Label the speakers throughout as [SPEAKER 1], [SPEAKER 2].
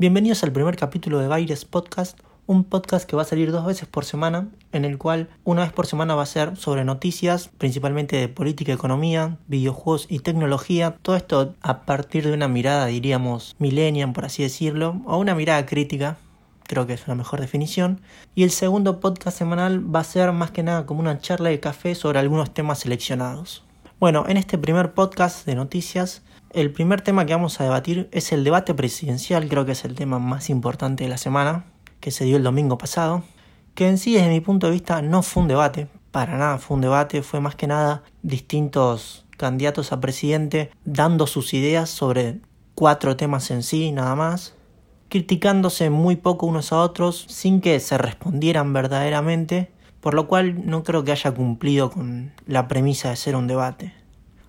[SPEAKER 1] Bienvenidos al primer capítulo de Baires Podcast, un podcast que va a salir dos veces por semana, en el cual una vez por semana va a ser sobre noticias, principalmente de política, economía, videojuegos y tecnología. Todo esto a partir de una mirada, diríamos, millennial, por así decirlo, o una mirada crítica, creo que es una mejor definición. Y el segundo podcast semanal va a ser más que nada como una charla de café sobre algunos temas seleccionados. Bueno, en este primer podcast de noticias, el primer tema que vamos a debatir es el debate presidencial, creo que es el tema más importante de la semana, que se dio el domingo pasado, que en sí desde mi punto de vista no fue un debate, para nada fue un debate, fue más que nada distintos candidatos a presidente dando sus ideas sobre cuatro temas en sí, nada más, criticándose muy poco unos a otros sin que se respondieran verdaderamente por lo cual no creo que haya cumplido con la premisa de ser un debate.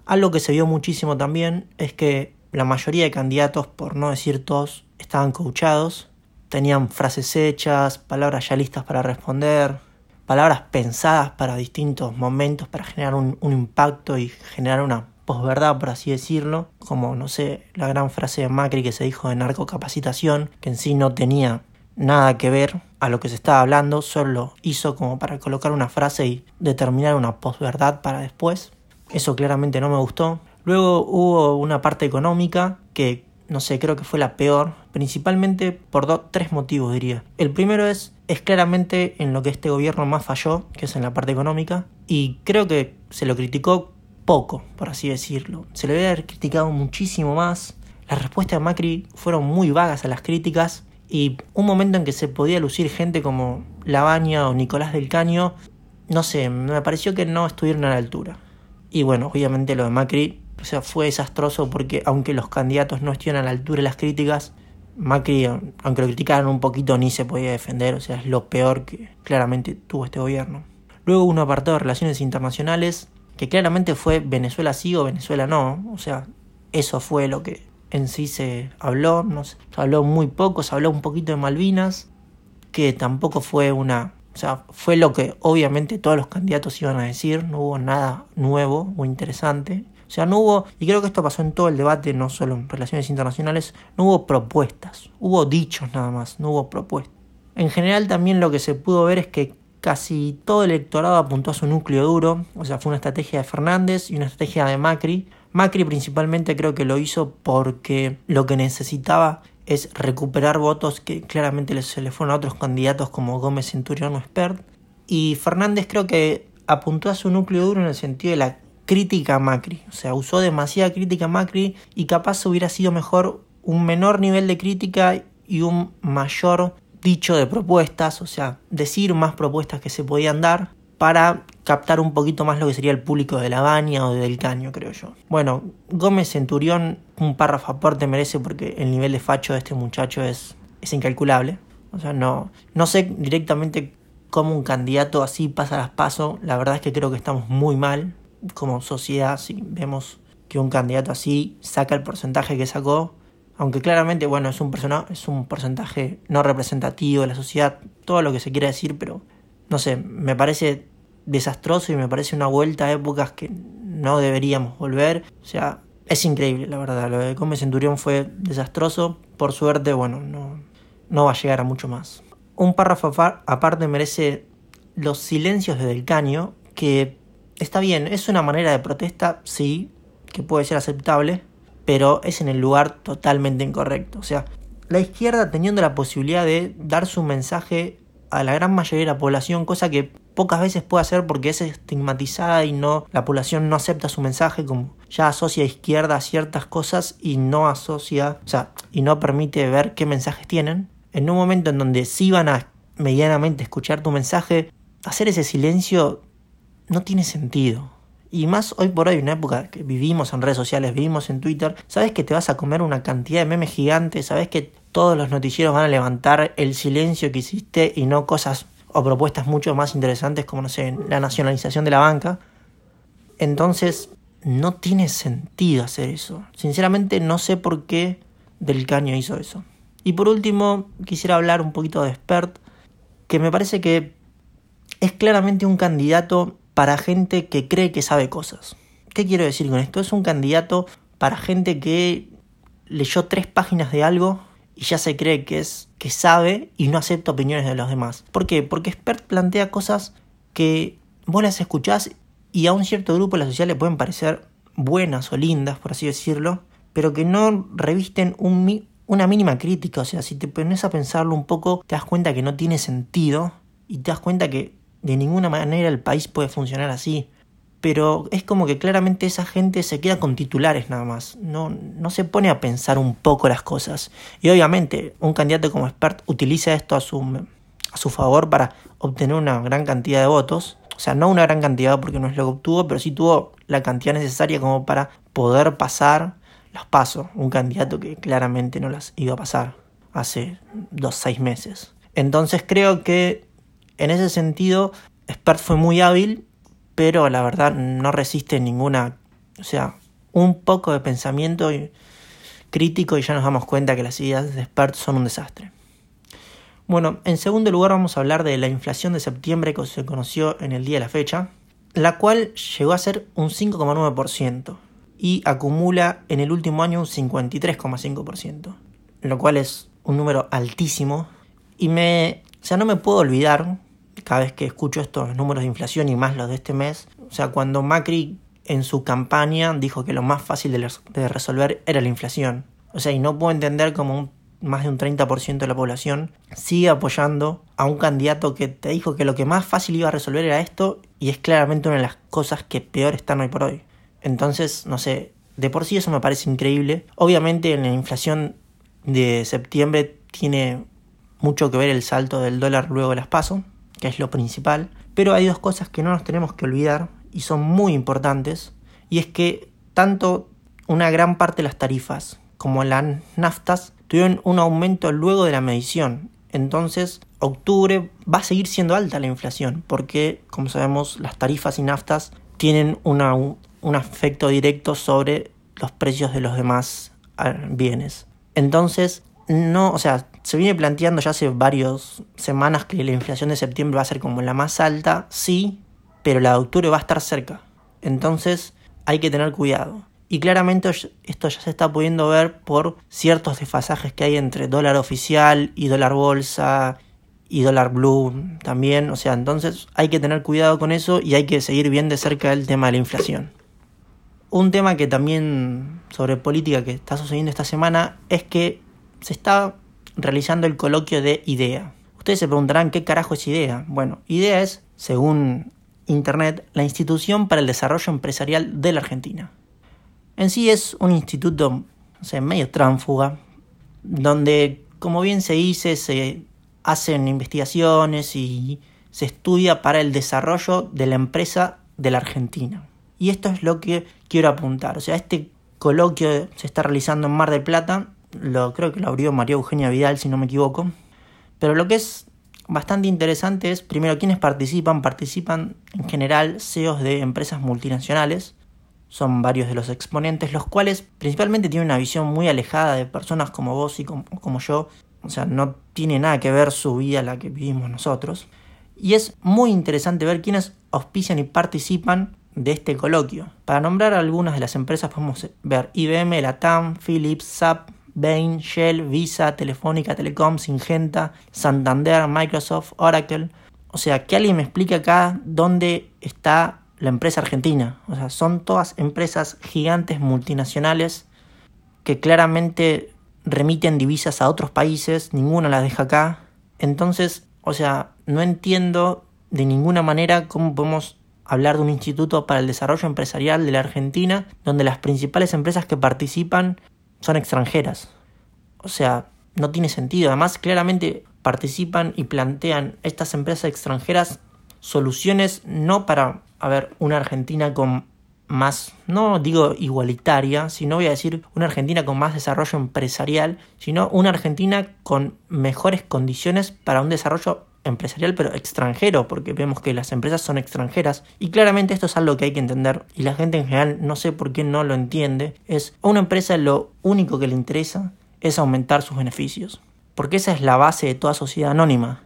[SPEAKER 1] Algo que se vio muchísimo también es que la mayoría de candidatos, por no decir todos, estaban coachados, tenían frases hechas, palabras ya listas para responder, palabras pensadas para distintos momentos, para generar un, impacto y generar una posverdad, por así decirlo, como, no sé, la gran frase de Macri que se dijo de narcocapacitación, que en sí no tenía nada que ver a lo que se estaba hablando, solo hizo como para colocar una frase y determinar una posverdad para después. Eso claramente no me gustó. Luego hubo una parte económica que no sé, creo que fue la peor, principalmente por dos, tres motivos diría. El primero es, es claramente en lo que este gobierno más falló, que es en la parte económica, y creo que se lo criticó poco, por así decirlo. Se le debe haber criticado muchísimo más. Las respuestas de Macri fueron muy vagas a las críticas y un momento en que se podía lucir gente como Labaña o Nicolás del Caño, no sé, me pareció que no estuvieron a la altura. Y bueno, obviamente lo de Macri o sea, fue desastroso porque aunque los candidatos no estuvieran a la altura de las críticas, Macri, aunque lo criticaran un poquito, ni se podía defender, o sea, es lo peor que claramente tuvo este gobierno. Luego un apartado de relaciones internacionales, que claramente fue Venezuela sí o Venezuela no, o sea, eso fue lo que en sí se habló, no se habló muy poco, se habló un poquito de Malvinas, que tampoco fue una, o sea, fue lo que obviamente todos los candidatos iban a decir, no hubo nada nuevo o interesante. O sea, no hubo, y creo que esto pasó en todo el debate, no solo en relaciones internacionales, no hubo propuestas, hubo dichos nada más, no hubo propuestas. En general también lo que se pudo ver es que casi todo el electorado apuntó a su núcleo duro, o sea, fue una estrategia de Fernández y una estrategia de Macri, Macri principalmente creo que lo hizo porque lo que necesitaba es recuperar votos que claramente se le fueron a otros candidatos como Gómez Centurión o Spert. Y Fernández creo que apuntó a su núcleo duro en el sentido de la crítica a Macri. O sea, usó demasiada crítica a Macri y capaz hubiera sido mejor un menor nivel de crítica y un mayor dicho de propuestas, o sea, decir más propuestas que se podían dar para captar un poquito más lo que sería el público de La Baña o de Del Caño, creo yo. Bueno, Gómez Centurión, un párrafo aparte merece porque el nivel de facho de este muchacho es, es incalculable. O sea, no, no sé directamente cómo un candidato así pasa las pasos. La verdad es que creo que estamos muy mal como sociedad si vemos que un candidato así saca el porcentaje que sacó. Aunque claramente, bueno, es un, es un porcentaje no representativo de la sociedad, todo lo que se quiere decir, pero no sé, me parece desastroso y me parece una vuelta a épocas que no deberíamos volver. O sea, es increíble, la verdad. Lo de Gómez Centurión fue desastroso. Por suerte, bueno, no, no va a llegar a mucho más. Un párrafo aparte merece los silencios de Del Caño, que está bien, es una manera de protesta, sí, que puede ser aceptable, pero es en el lugar totalmente incorrecto. O sea, la izquierda teniendo la posibilidad de dar su mensaje a la gran mayoría de la población, cosa que pocas veces puede hacer porque es estigmatizada y no la población no acepta su mensaje como ya asocia a izquierda a ciertas cosas y no asocia, o sea, y no permite ver qué mensajes tienen. En un momento en donde sí van a medianamente escuchar tu mensaje, hacer ese silencio no tiene sentido. Y más hoy por hoy, una época que vivimos en redes sociales, vivimos en Twitter, sabes que te vas a comer una cantidad de memes gigantes, sabes que todos los noticieros van a levantar el silencio que hiciste y no cosas o propuestas mucho más interesantes como, no sé, la nacionalización de la banca. Entonces, no tiene sentido hacer eso. Sinceramente, no sé por qué Del Caño hizo eso. Y por último, quisiera hablar un poquito de Spert, que me parece que es claramente un candidato para gente que cree que sabe cosas. ¿Qué quiero decir con esto? Es un candidato para gente que leyó tres páginas de algo y ya se cree que es que sabe y no acepta opiniones de los demás. ¿Por qué? Porque Expert plantea cosas que vos las escuchás y a un cierto grupo de la sociedad le pueden parecer buenas o lindas, por así decirlo, pero que no revisten un, una mínima crítica. O sea, si te pones a pensarlo un poco, te das cuenta que no tiene sentido y te das cuenta que de ninguna manera el país puede funcionar así pero es como que claramente esa gente se queda con titulares nada más, no, no se pone a pensar un poco las cosas. Y obviamente un candidato como expert utiliza esto a su, a su favor para obtener una gran cantidad de votos, o sea, no una gran cantidad porque no es lo que obtuvo, pero sí tuvo la cantidad necesaria como para poder pasar los pasos, un candidato que claramente no las iba a pasar hace dos, seis meses. Entonces creo que en ese sentido Spert fue muy hábil pero la verdad no resiste ninguna, o sea, un poco de pensamiento crítico y ya nos damos cuenta que las ideas de Spert son un desastre. Bueno, en segundo lugar vamos a hablar de la inflación de septiembre que se conoció en el día de la fecha, la cual llegó a ser un 5,9% y acumula en el último año un 53,5%, lo cual es un número altísimo y me, o sea, no me puedo olvidar cada vez que escucho estos números de inflación y más los de este mes, o sea, cuando Macri en su campaña dijo que lo más fácil de, resolver era la inflación. O sea, y no puedo entender cómo más de un 30% de la población sigue apoyando a un candidato que te dijo que lo que más fácil iba a resolver era esto y es claramente una de las cosas que peor están hoy por hoy. Entonces, no sé, de por sí eso me parece increíble. Obviamente en la inflación de septiembre tiene mucho que ver el salto del dólar luego de las pasos que es lo principal, pero hay dos cosas que no nos tenemos que olvidar y son muy importantes, y es que tanto una gran parte de las tarifas como las naftas tuvieron un aumento luego de la medición. Entonces, octubre va a seguir siendo alta la inflación, porque, como sabemos, las tarifas y naftas tienen un efecto directo sobre los precios de los demás ah, bienes. Entonces, no, o sea, se viene planteando ya hace varias semanas que la inflación de septiembre va a ser como la más alta, sí, pero la de octubre va a estar cerca. Entonces hay que tener cuidado. Y claramente esto ya se está pudiendo ver por ciertos desfasajes que hay entre dólar oficial y dólar bolsa y dólar blue también. O sea, entonces hay que tener cuidado con eso y hay que seguir bien de cerca el tema de la inflación. Un tema que también sobre política que está sucediendo esta semana es que se está realizando el coloquio de IDEA. Ustedes se preguntarán qué carajo es IDEA. Bueno, IDEA es, según Internet, la Institución para el Desarrollo Empresarial de la Argentina. En sí es un instituto, no medio tránfuga, donde, como bien se dice, se hacen investigaciones y se estudia para el desarrollo de la empresa de la Argentina. Y esto es lo que quiero apuntar. O sea, este coloquio se está realizando en Mar del Plata lo, creo que lo abrió María Eugenia Vidal, si no me equivoco. Pero lo que es bastante interesante es, primero, quienes participan. Participan en general CEOs de empresas multinacionales. Son varios de los exponentes, los cuales principalmente tienen una visión muy alejada de personas como vos y como, como yo. O sea, no tiene nada que ver su vida la que vivimos nosotros. Y es muy interesante ver quiénes auspician y participan de este coloquio. Para nombrar algunas de las empresas podemos ver IBM, Latam, Philips, SAP, Bain, Shell, Visa, Telefónica, Telecom, Singenta, Santander, Microsoft, Oracle. O sea, que alguien me explique acá dónde está la empresa argentina. O sea, son todas empresas gigantes multinacionales que claramente remiten divisas a otros países, ninguna las deja acá. Entonces, o sea, no entiendo de ninguna manera cómo podemos hablar de un instituto para el desarrollo empresarial de la Argentina, donde las principales empresas que participan son extranjeras. O sea, no tiene sentido. Además, claramente participan y plantean estas empresas extranjeras soluciones no para, a ver, una Argentina con más, no digo igualitaria, sino voy a decir una Argentina con más desarrollo empresarial, sino una Argentina con mejores condiciones para un desarrollo empresarial pero extranjero, porque vemos que las empresas son extranjeras y claramente esto es algo que hay que entender y la gente en general no sé por qué no lo entiende, es a una empresa lo único que le interesa es aumentar sus beneficios, porque esa es la base de toda sociedad anónima,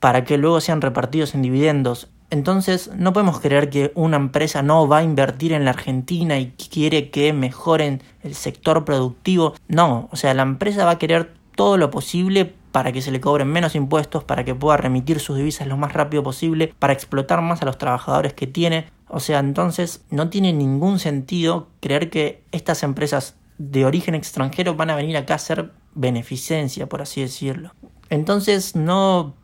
[SPEAKER 1] para que luego sean repartidos en dividendos. Entonces no podemos creer que una empresa no va a invertir en la Argentina y quiere que mejoren el sector productivo. No, o sea, la empresa va a querer todo lo posible para que se le cobren menos impuestos, para que pueda remitir sus divisas lo más rápido posible, para explotar más a los trabajadores que tiene. O sea, entonces no tiene ningún sentido creer que estas empresas de origen extranjero van a venir acá a hacer beneficencia, por así decirlo. Entonces, no,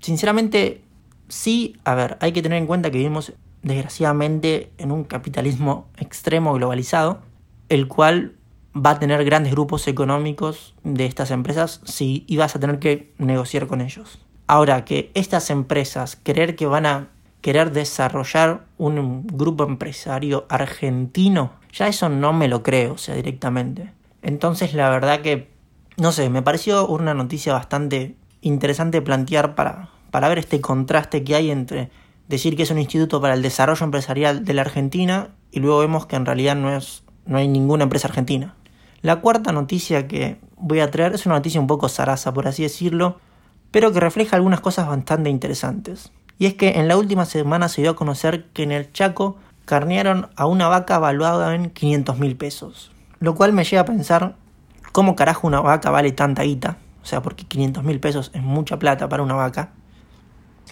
[SPEAKER 1] sinceramente, sí, a ver, hay que tener en cuenta que vivimos desgraciadamente en un capitalismo extremo globalizado, el cual va a tener grandes grupos económicos de estas empresas si ibas a tener que negociar con ellos. Ahora que estas empresas creer que van a querer desarrollar un grupo empresario argentino, ya eso no me lo creo, o sea, directamente. Entonces la verdad que, no sé, me pareció una noticia bastante interesante plantear para, para ver este contraste que hay entre decir que es un instituto para el desarrollo empresarial de la Argentina y luego vemos que en realidad no, es, no hay ninguna empresa argentina. La cuarta noticia que voy a traer es una noticia un poco zaraza, por así decirlo, pero que refleja algunas cosas bastante interesantes. Y es que en la última semana se dio a conocer que en el Chaco carnearon a una vaca valuada en 500 mil pesos. Lo cual me lleva a pensar cómo carajo una vaca vale tanta guita. O sea, porque 500 mil pesos es mucha plata para una vaca.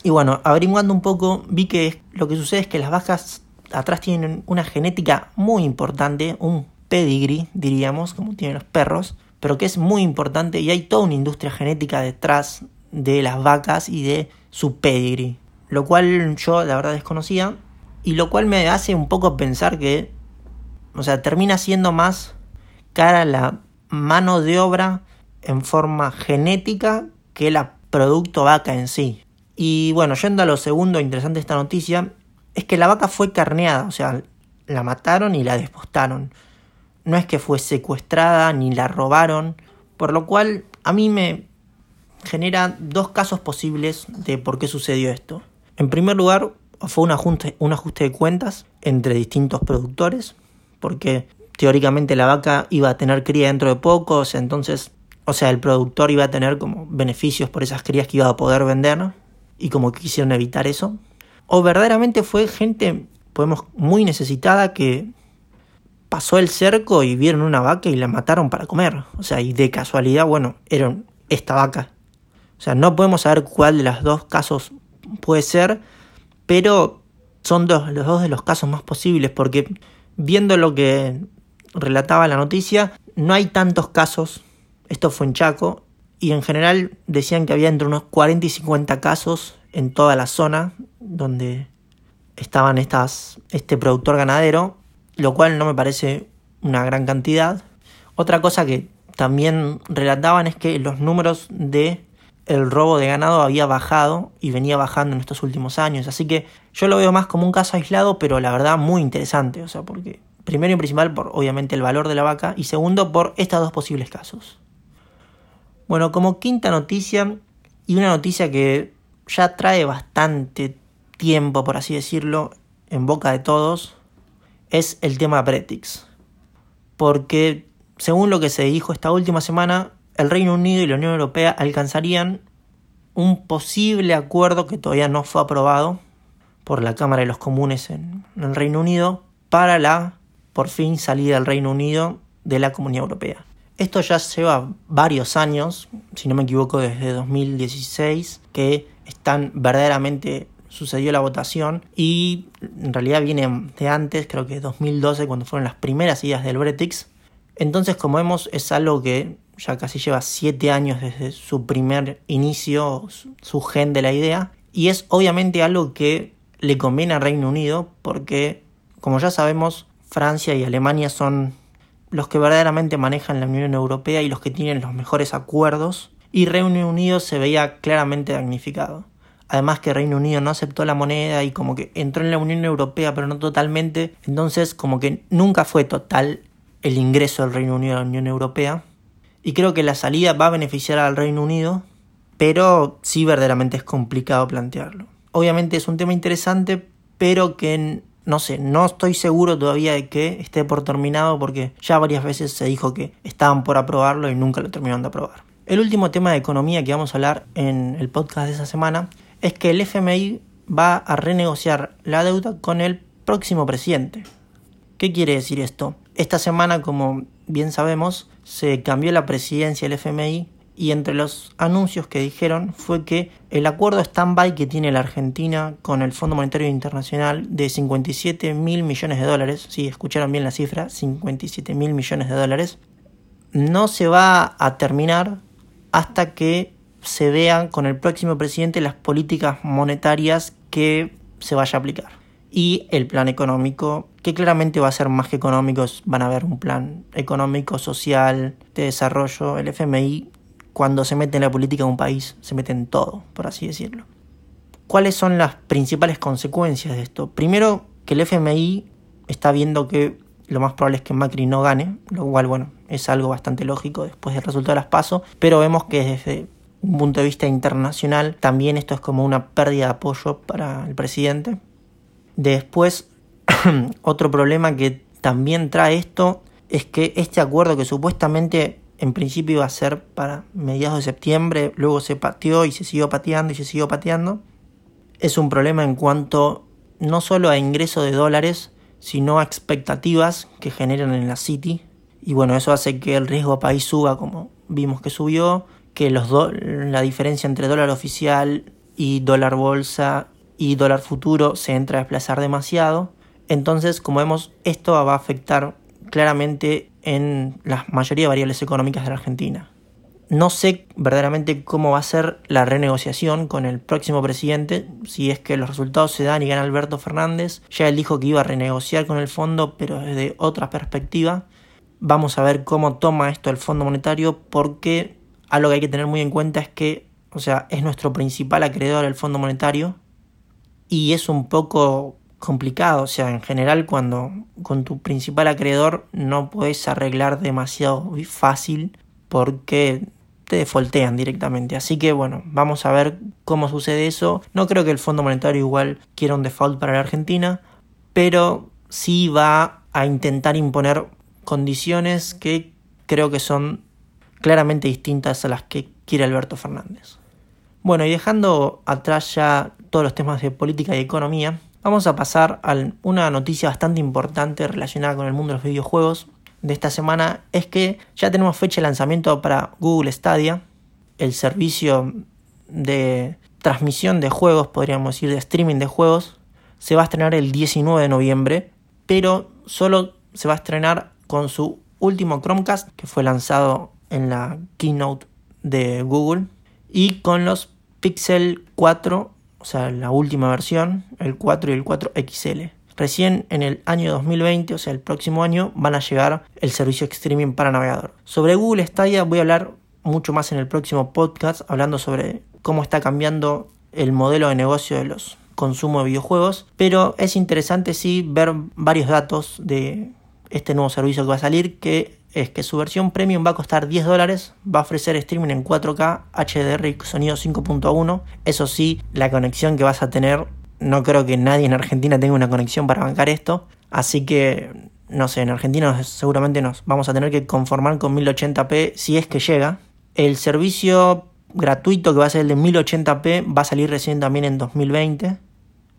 [SPEAKER 1] Y bueno, averiguando un poco, vi que lo que sucede es que las vacas atrás tienen una genética muy importante, un pedigree, diríamos, como tienen los perros, pero que es muy importante y hay toda una industria genética detrás de las vacas y de su pedigree lo cual yo la verdad desconocía y lo cual me hace un poco pensar que, o sea, termina siendo más cara la mano de obra en forma genética que el producto vaca en sí. Y bueno, yendo a lo segundo interesante de esta noticia, es que la vaca fue carneada, o sea, la mataron y la despostaron. No es que fue secuestrada ni la robaron, por lo cual a mí me genera dos casos posibles de por qué sucedió esto. En primer lugar, fue un ajuste, de cuentas entre distintos productores, porque teóricamente la vaca iba a tener cría dentro de poco, o sea, entonces, o sea, el productor iba a tener como beneficios por esas crías que iba a poder vender, y como quisieron evitar eso. O verdaderamente fue gente, podemos, muy necesitada que pasó el cerco y vieron una vaca y la mataron para comer. O sea, y de casualidad, bueno, era esta vaca. O sea, no podemos saber cuál de los dos casos puede ser, pero son dos, los dos de los casos más posibles, porque viendo lo que relataba la noticia, no hay tantos casos, esto fue en Chaco, y en general decían que había entre unos 40 y 50 casos en toda la zona donde estaban estas, este productor ganadero, lo cual no me parece una gran cantidad. Otra cosa que también relataban es que los números de el robo de ganado había bajado y venía bajando en estos últimos años. Así que yo lo veo más como un caso aislado, pero la verdad muy interesante. O sea, porque primero y principal por obviamente el valor de la vaca y segundo por estos dos posibles casos. Bueno, como quinta noticia y una noticia que ya trae bastante tiempo, por así decirlo, en boca de todos, es el tema Bretix. Porque según lo que se dijo esta última semana, el Reino Unido y la Unión Europea alcanzarían un posible acuerdo que todavía no fue aprobado por la Cámara de los Comunes en el Reino Unido para la, por fin, salida del Reino Unido de la Comunidad Europea. Esto ya lleva varios años, si no me equivoco desde 2016, que están verdaderamente sucedió la votación y en realidad viene de antes, creo que 2012, cuando fueron las primeras ideas del Bretix. Entonces, como vemos, es algo que ya casi lleva siete años desde su primer inicio, su gen de la idea, y es obviamente algo que le conviene al Reino Unido porque, como ya sabemos, Francia y Alemania son los que verdaderamente manejan la Unión Europea y los que tienen los mejores acuerdos, y Reino Unido se veía claramente damnificado. Además que Reino Unido no aceptó la moneda y como que entró en la Unión Europea pero no totalmente, entonces como que nunca fue total el ingreso del Reino Unido a la Unión Europea y creo que la salida va a beneficiar al Reino Unido, pero sí verdaderamente es complicado plantearlo. Obviamente es un tema interesante, pero que no sé, no estoy seguro todavía de que esté por terminado porque ya varias veces se dijo que estaban por aprobarlo y nunca lo terminaron de aprobar. El último tema de economía que vamos a hablar en el podcast de esa semana es que el FMI va a renegociar la deuda con el próximo presidente. ¿Qué quiere decir esto? Esta semana, como bien sabemos, se cambió la presidencia del FMI y entre los anuncios que dijeron fue que el acuerdo stand-by que tiene la Argentina con el Fondo Monetario Internacional de 57 mil millones de dólares, si escucharon bien la cifra, 57 mil millones de dólares, no se va a terminar hasta que se vean con el próximo presidente las políticas monetarias que se vaya a aplicar. Y el plan económico, que claramente va a ser más que económicos, van a haber un plan económico, social, de desarrollo. El FMI, cuando se mete en la política de un país, se mete en todo, por así decirlo. ¿Cuáles son las principales consecuencias de esto? Primero, que el FMI está viendo que lo más probable es que Macri no gane, lo cual, bueno, es algo bastante lógico después del resultado de las PASO, pero vemos que desde un punto de vista internacional también esto es como una pérdida de apoyo para el presidente. Después, otro problema que también trae esto es que este acuerdo que supuestamente en principio iba a ser para mediados de septiembre, luego se pateó y se siguió pateando y se siguió pateando, es un problema en cuanto no solo a ingreso de dólares, sino a expectativas que generan en la City. Y bueno, eso hace que el riesgo país suba como vimos que subió, que los la diferencia entre dólar oficial y dólar bolsa y dólar futuro se entra a desplazar demasiado. Entonces, como vemos, esto va a afectar claramente en la mayoría de variables económicas de la Argentina. No sé verdaderamente cómo va a ser la renegociación con el próximo presidente, si es que los resultados se dan y gana Alberto Fernández. Ya él dijo que iba a renegociar con el fondo, pero desde otra perspectiva. Vamos a ver cómo toma esto el Fondo Monetario, porque algo que hay que tener muy en cuenta es que, o sea, es nuestro principal acreedor el Fondo Monetario y es un poco complicado, o sea, en general cuando con tu principal acreedor no puedes arreglar demasiado fácil porque te defoltean directamente. Así que bueno, vamos a ver cómo sucede eso. No creo que el Fondo Monetario igual quiera un default para la Argentina, pero sí va a intentar imponer condiciones que creo que son claramente distintas a las que quiere Alberto Fernández. Bueno, y dejando atrás ya todos los temas de política y economía, vamos a pasar a una noticia bastante importante relacionada con el mundo de los videojuegos de esta semana es que ya tenemos fecha de lanzamiento para Google Stadia, el servicio de transmisión de juegos, podríamos decir de streaming de juegos, se va a estrenar el 19 de noviembre, pero solo se va a estrenar con su último Chromecast que fue lanzado en la keynote de Google y con los Pixel 4, o sea, la última versión, el 4 y el 4 XL. Recién en el año 2020, o sea, el próximo año, van a llegar el servicio streaming para navegador. Sobre Google Stadia voy a hablar mucho más en el próximo podcast, hablando sobre cómo está cambiando el modelo de negocio de los consumos de videojuegos, pero es interesante sí ver varios datos de este nuevo servicio que va a salir, que es que su versión premium va a costar 10 dólares, va a ofrecer streaming en 4K, HDR y sonido 5.1. Eso sí, la conexión que vas a tener no creo que nadie en Argentina tenga una conexión para bancar esto. Así que, no sé, en Argentina seguramente nos vamos a tener que conformar con 1080p si es que llega. El servicio gratuito que va a ser el de 1080p va a salir recién también en 2020.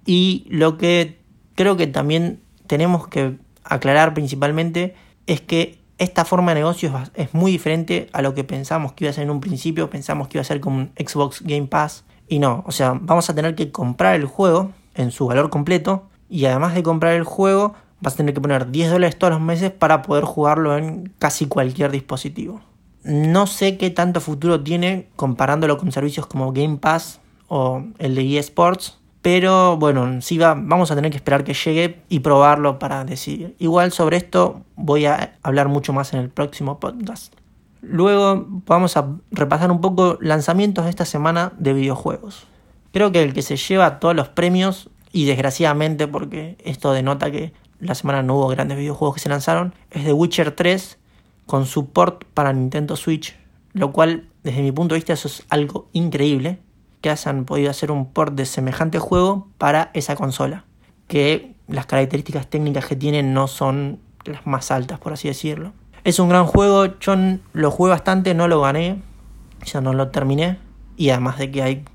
[SPEAKER 1] Y lo que creo que también tenemos que aclarar principalmente es que esta forma de negocio es muy diferente a lo que pensamos que iba a ser en un principio. Pensamos que iba a ser como un Xbox Game Pass y no, o sea, vamos a tener que comprar el juego en su valor completo y además de comprar el juego vas a tener que poner 10 dólares todos los meses para poder jugarlo en casi cualquier dispositivo. No sé qué tanto futuro tiene comparándolo con servicios como Game Pass o el de eSports, pero bueno, sí va, vamos a tener que esperar que llegue y probarlo para decidir. Igual sobre esto voy a hablar mucho más en el próximo podcast. Luego vamos a repasar un poco lanzamientos de esta semana de videojuegos. Creo que el que se lleva todos los premios, y desgraciadamente porque esto denota que la semana no hubo grandes videojuegos que se lanzaron, es The Witcher 3 con support para Nintendo Switch, lo cual desde mi punto de vista eso es algo increíble, que hayan podido hacer un port de semejante juego para esa consola, que las características técnicas que tienen no son las más altas, por así decirlo. Es un gran juego, yo lo jugué bastante, no lo gané, ya no lo terminé, y además de que hay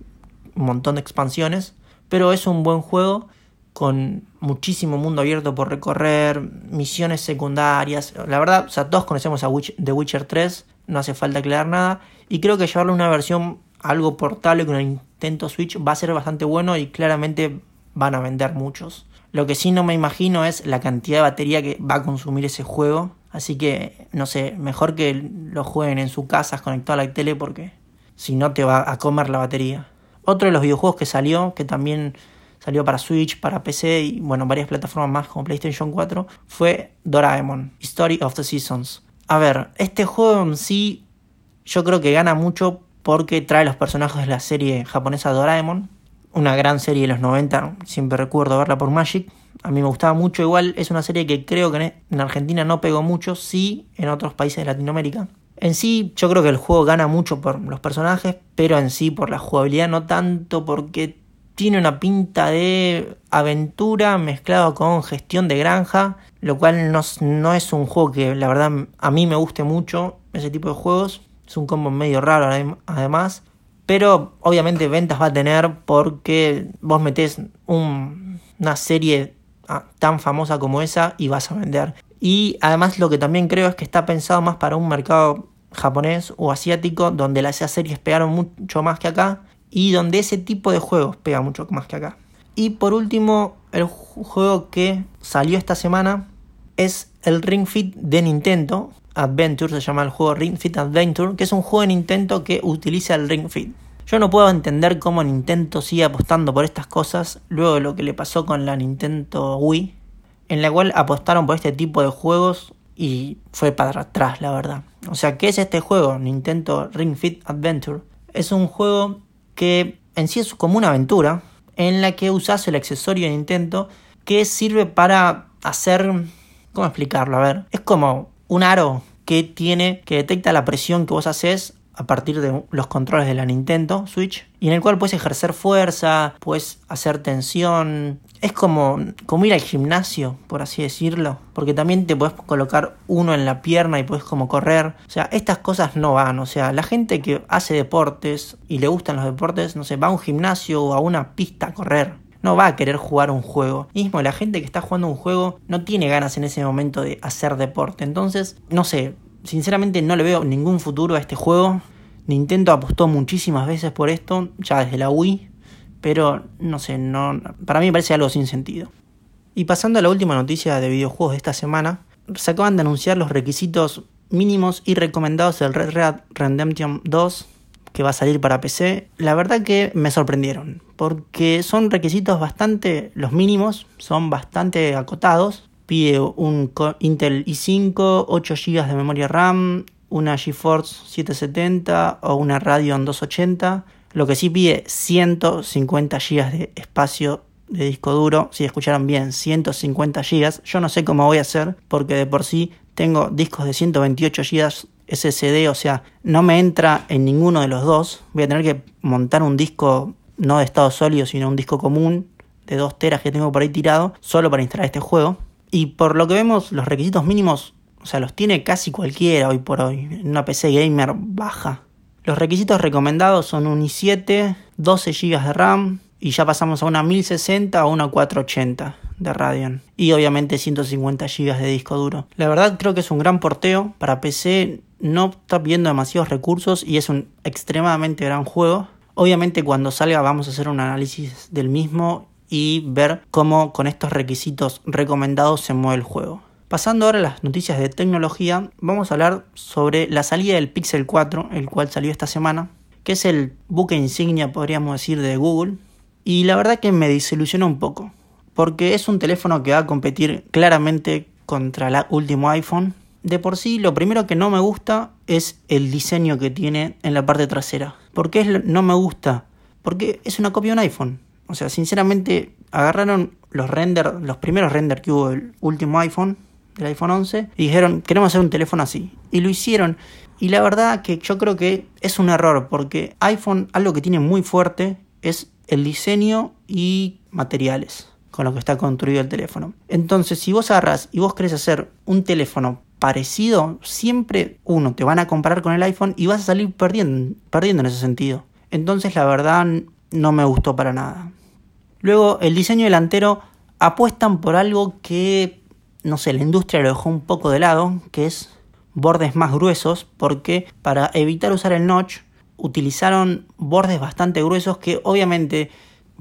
[SPEAKER 1] un montón de expansiones, pero es un buen juego con muchísimo mundo abierto por recorrer, misiones secundarias. La verdad, o sea, todos conocemos a The Witcher 3, no hace falta aclarar nada. Y creo que llevarle una versión algo portable con el Nintendo Switch va a ser bastante bueno y claramente van a vender muchos. Lo que sí no me imagino es la cantidad de batería que va a consumir ese juego. Así que, no sé, mejor que lo jueguen en su casa conectado a la tele porque si no te va a comer la batería. Otro de los videojuegos que salió, que también salió para Switch, para PC y bueno, varias plataformas más como PlayStation 4, fue Doraemon, Story of the Seasons. A ver, este juego en sí yo creo que gana mucho porque trae los personajes de la serie japonesa Doraemon, una gran serie de los 90, siempre recuerdo verla por Magic. A mí me gustaba mucho, igual es una serie que creo que en Argentina no pegó mucho, sí en otros países de Latinoamérica. En sí, yo creo que el juego gana mucho por los personajes, pero en sí por la jugabilidad no tanto porque tiene una pinta de aventura mezclado con gestión de granja, lo cual no, no, es un juego que la verdad a mí me guste mucho, ese tipo de juegos. Es un combo medio raro además, pero obviamente ventas va a tener porque vos metés una serie ah, tan famosa como esa y vas a vender. Y además lo que también creo es que está pensado más para un mercado japonés o asiático donde las series pegaron mucho más que acá y donde ese tipo de juegos pega mucho más que acá. Y por último, el juego que salió esta semana es el Ring Fit de Nintendo. Adventure se llama el juego Ring Fit Adventure, que es un juego de Nintendo que utiliza el Ring Fit. Yo no puedo entender cómo Nintendo sigue apostando por estas cosas luego de lo que le pasó con la Nintendo Wii, en la cual apostaron por este tipo de juegos y fue para atrás, la verdad. O sea, ¿qué es este juego? Nintendo Ring Fit Adventure. Es un juego que en sí es como una aventura en la que usas el accesorio de Nintendo que sirve para hacer... ¿Cómo explicarlo? A ver, es como un aro que tiene, que detecta la presión que vos haces a partir de los controles de la Nintendo Switch y en el cual puedes ejercer fuerza, puedes hacer tensión. Es como, como ir al gimnasio, por así decirlo, porque también te puedes colocar uno en la pierna y puedes como correr. O sea, estas cosas no van. O sea, la gente que hace deportes y le gustan los deportes, no sé, va a un gimnasio o a una pista a correr no va a querer jugar un juego. Mismo la gente que está jugando un juego no tiene ganas en ese momento de hacer deporte. Entonces, no sé, sinceramente no le veo ningún futuro a este juego. Nintendo apostó muchísimas veces por esto, ya desde la Wii, pero no sé, no, para mí me parece algo sin sentido. Y pasando a la última noticia de videojuegos de esta semana, se acaban de anunciar los requisitos mínimos y recomendados del Red Red Redemption 2 que va a salir para PC. La verdad que me sorprendieron, porque son requisitos bastante, los mínimos son bastante acotados. Pide un Intel i5, 8 GB de memoria RAM, una GeForce 770 o una Radeon 280. Lo que sí pide 150 GB de espacio de disco duro. Si escucharon bien, 150 GB. Yo no sé cómo voy a hacer porque de por sí tengo discos de 128 GB SSD, o sea, no me entra en ninguno de los dos. Voy a tener que montar un disco no de estado sólido, sino un disco común de 2 teras que tengo por ahí tirado, solo para instalar este juego. Y por lo que vemos, los requisitos mínimos o sea, los tiene casi cualquiera hoy por hoy. Una PC gamer baja. Los requisitos recomendados son un i7, 12 GB de RAM y ya pasamos a una 1060 o una 480 de Radeon. Y obviamente 150 GB de disco duro. La verdad creo que es un gran porteo. Para PC no está pidiendo demasiados recursos y es un extremadamente gran juego. Obviamente cuando salga vamos a hacer un análisis del mismo y ver cómo con estos requisitos recomendados se mueve el juego. Pasando ahora a las noticias de tecnología, vamos a hablar sobre la salida del Pixel 4, el cual salió esta semana, que es el buque insignia, podríamos decir, de Google. Y la verdad que me desilusionó un poco, porque es un teléfono que va a competir claramente contra el último iPhone. De por sí, lo primero que no me gusta es el diseño que tiene en la parte trasera. ¿Por qué no me gusta? Porque es una copia de un iPhone. O sea, sinceramente, agarraron los render, los primeros render que hubo del último iPhone el iPhone 11 y dijeron, queremos hacer un teléfono así. Y lo hicieron. Y la verdad que yo creo que es un error porque iPhone algo que tiene muy fuerte es el diseño y materiales con lo que está construido el teléfono. Entonces, si vos agarras y vos querés hacer un teléfono parecido, siempre uno te van a comparar con el iPhone y vas a salir perdiendo, perdiendo en ese sentido. Entonces, la verdad no me gustó para nada. Luego, el diseño delantero apuestan por algo que no sé, la industria lo dejó un poco de lado, que es bordes más gruesos porque para evitar usar el notch utilizaron bordes bastante gruesos que obviamente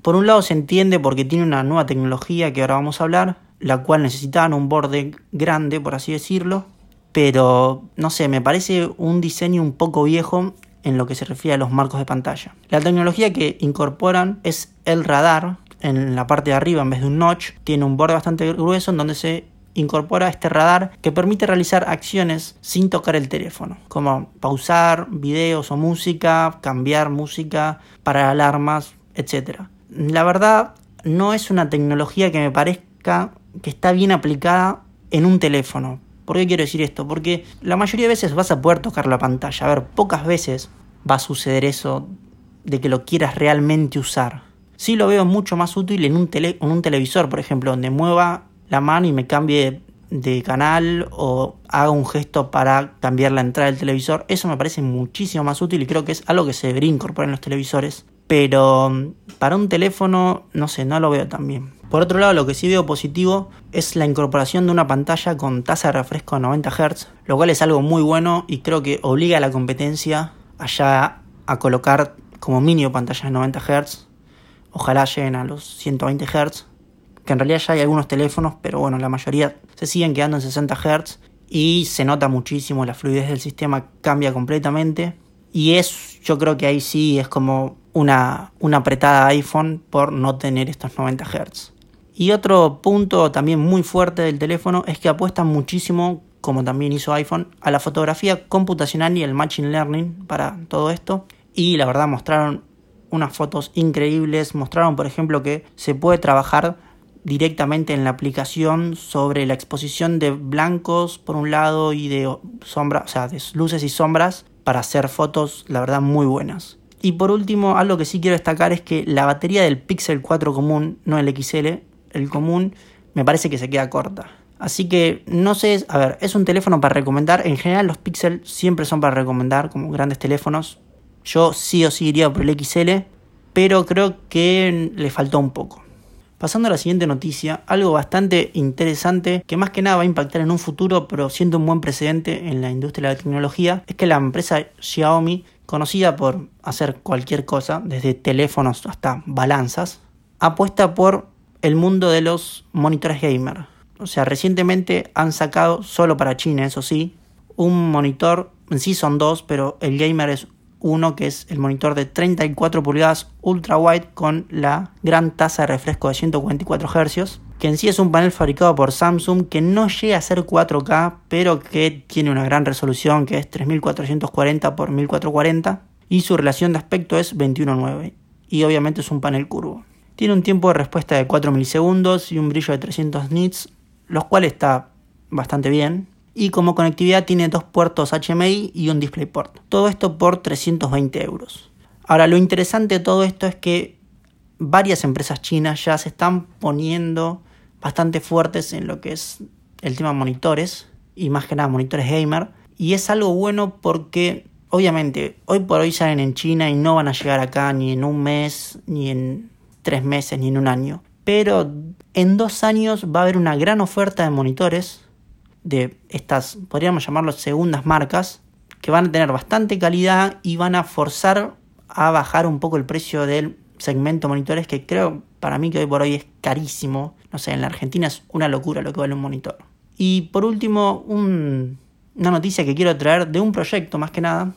[SPEAKER 1] por un lado se entiende porque tiene una nueva tecnología que ahora vamos a hablar, la cual necesitaban un borde grande, por así decirlo, pero no sé, me parece un diseño un poco viejo en lo que se refiere a los marcos de pantalla. La tecnología que incorporan es el radar, en la parte de arriba en vez de un notch, tiene un borde bastante grueso en donde se incorpora este radar que permite realizar acciones sin tocar el teléfono, como pausar videos o música, cambiar música, para alarmas, etc. La verdad, no es una tecnología que me parezca que está bien aplicada en un teléfono. ¿Por qué quiero decir esto? Porque la mayoría de veces vas a poder tocar la pantalla. A ver, pocas veces va a suceder eso de que lo quieras realmente usar. Sí lo veo mucho más útil en un, tele, en un televisor, por ejemplo, donde mueva la mano y me cambie de canal o haga un gesto para cambiar la entrada del televisor. Eso me parece muchísimo más útil y creo que es algo que se debería incorporar en los televisores. Pero mm, para un teléfono, no sé, no lo veo tan bien. Por otro lado, lo que sí veo positivo es la incorporación de una pantalla con tasa de refresco a 90 Hz, lo cual es algo muy bueno y creo que obliga a la competencia allá a colocar como mínimo pantallas de 90 Hz. Ojalá lleguen a los 120 Hz que en realidad ya hay algunos teléfonos, pero bueno, la mayoría se siguen quedando en 60 Hz y se nota muchísimo, la fluidez del sistema cambia completamente y es, yo creo que ahí sí es como una, una apretada iPhone por no tener estos 90 Hz. Y otro punto también muy fuerte del teléfono es que apuestan muchísimo, como también hizo iPhone, a la fotografía computacional y el Machine Learning para todo esto. Y la verdad mostraron unas fotos increíbles, mostraron por ejemplo que se puede trabajar directamente en la aplicación sobre la exposición de blancos por un lado y de sombras, o sea, de luces y sombras para hacer fotos, la verdad, muy buenas. Y por último, algo que sí quiero destacar es que la batería del Pixel 4 común, no el XL, el común, me parece que se queda corta. Así que no sé, a ver, es un teléfono para recomendar. En general los Pixel siempre son para recomendar como grandes teléfonos. Yo sí o sí iría por el XL, pero creo que le faltó un poco. Pasando a la siguiente noticia, algo bastante interesante que más que nada va a impactar en un futuro, pero siendo un buen precedente en la industria de la tecnología, es que la empresa Xiaomi, conocida por hacer cualquier cosa, desde teléfonos hasta balanzas, apuesta por el mundo de los monitores gamer. O sea, recientemente han sacado, solo para China, eso sí, un monitor, en sí son dos, pero el gamer es uno que es el monitor de 34 pulgadas ultra wide con la gran tasa de refresco de 144 Hz, que en sí es un panel fabricado por Samsung que no llega a ser 4K, pero que tiene una gran resolución que es 3440 x 1440 y su relación de aspecto es 21.9 y obviamente es un panel curvo. Tiene un tiempo de respuesta de 4 milisegundos y un brillo de 300 nits, los cuales está bastante bien y como conectividad tiene dos puertos HMI y un DisplayPort. Todo esto por 320 euros. Ahora lo interesante de todo esto es que varias empresas chinas ya se están poniendo bastante fuertes en lo que es el tema monitores y más que nada monitores gamer. Y es algo bueno porque obviamente hoy por hoy salen en China y no van a llegar acá ni en un mes ni en tres meses ni en un año. Pero en dos años va a haber una gran oferta de monitores de estas, podríamos llamarlos segundas marcas, que van a tener bastante calidad y van a forzar a bajar un poco el precio del segmento monitores que creo para mí que hoy por hoy es carísimo. No sé, en la Argentina es una locura lo que vale un monitor. Y por último, una noticia que quiero traer de un proyecto más que nada.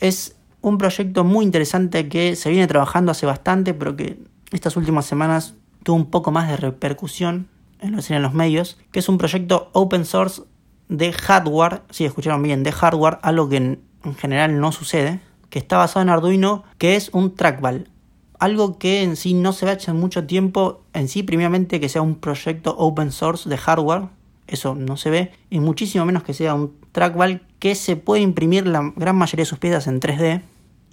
[SPEAKER 1] Es un proyecto muy interesante que se viene trabajando hace bastante, pero que estas últimas semanas tuvo un poco más de repercusión en los medios, que es un proyecto open source de hardware, si escucharon bien, de hardware, algo que en, general no sucede, que está basado en Arduino, que es un trackball. Algo que en sí no se ve hace mucho tiempo, en sí primeramente que sea un proyecto open source de hardware, eso no se ve, y muchísimo menos que sea un trackball que se puede imprimir la gran mayoría de sus piezas en 3D.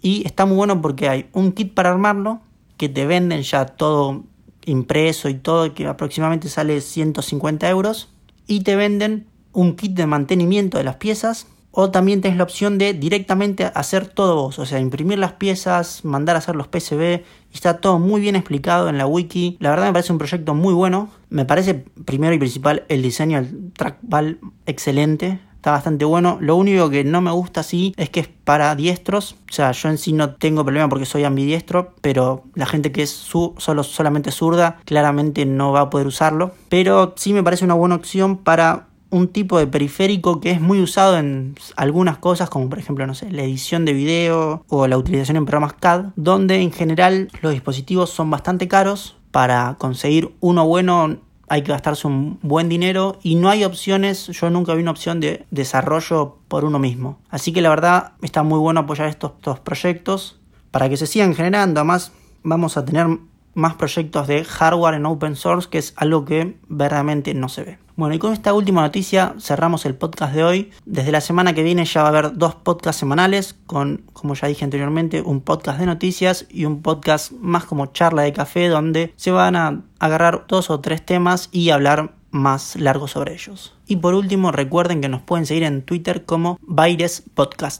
[SPEAKER 1] Y está muy bueno porque hay un kit para armarlo, que te venden ya todo impreso y todo, que aproximadamente sale 150 euros. Y te venden un kit de mantenimiento de las piezas. O también tienes la opción de directamente hacer todo vos, o sea, imprimir las piezas, mandar a hacer los PCB. Está todo muy bien explicado en la wiki. La verdad me parece un proyecto muy bueno. Me parece primero y principal el diseño del trackball excelente. está bastante bueno. Lo único que no me gusta sí es que es para diestros. O sea, yo en sí no tengo problema porque soy ambidiestro, pero la gente que es solo, solamente zurda claramente no va a poder usarlo. Pero sí me parece una buena opción para un tipo de periférico que es muy usado en algunas cosas, como por ejemplo, no sé, la edición de video o la utilización en programas CAD, donde en general los dispositivos son bastante caros. Para conseguir uno bueno hay que gastarse un buen dinero y no hay opciones, yo nunca vi una opción de desarrollo por uno mismo. Así que la verdad está muy bueno apoyar estos, estos proyectos para que se sigan generando. Además, vamos a tener más proyectos de hardware en open source, que es algo que verdaderamente no se ve. Bueno, y con esta última noticia cerramos el podcast de hoy. Desde la semana que viene ya va a haber dos podcasts semanales, con, como ya dije anteriormente, un podcast de noticias y un podcast más como charla de café, donde se van a agarrar dos o tres temas y hablar más largo sobre ellos. Y por último, recuerden que nos pueden seguir en Twitter como Baires Podcast.